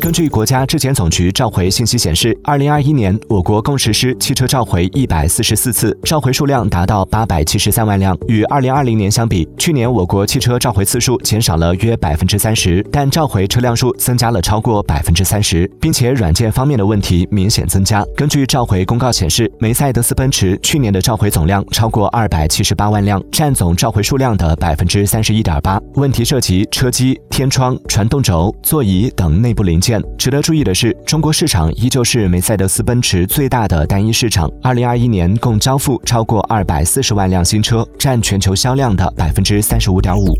根据国家质检总局召回信息显示，二零二一年我国共实施汽车召回一百四十四次，召回数量达到八百七十三万辆。与二零二零年相比，去年我国汽车召回次数减少了约百分之三十，但召回车辆数增加了超过百分之三十，并且软件方面的问题明显增加。根据召回公告显示，梅赛德斯奔驰去年的召回总量超过二百七十八万辆，占总召回数量的百分之三十一点八。问题涉及车机、天窗、传动轴、座椅等内部零件值得注意的是中国市场依旧是梅赛德斯奔驰最大的单一市场。二零二一年共交付超过二百四十万辆新车占全球销量的百分之三十五点五。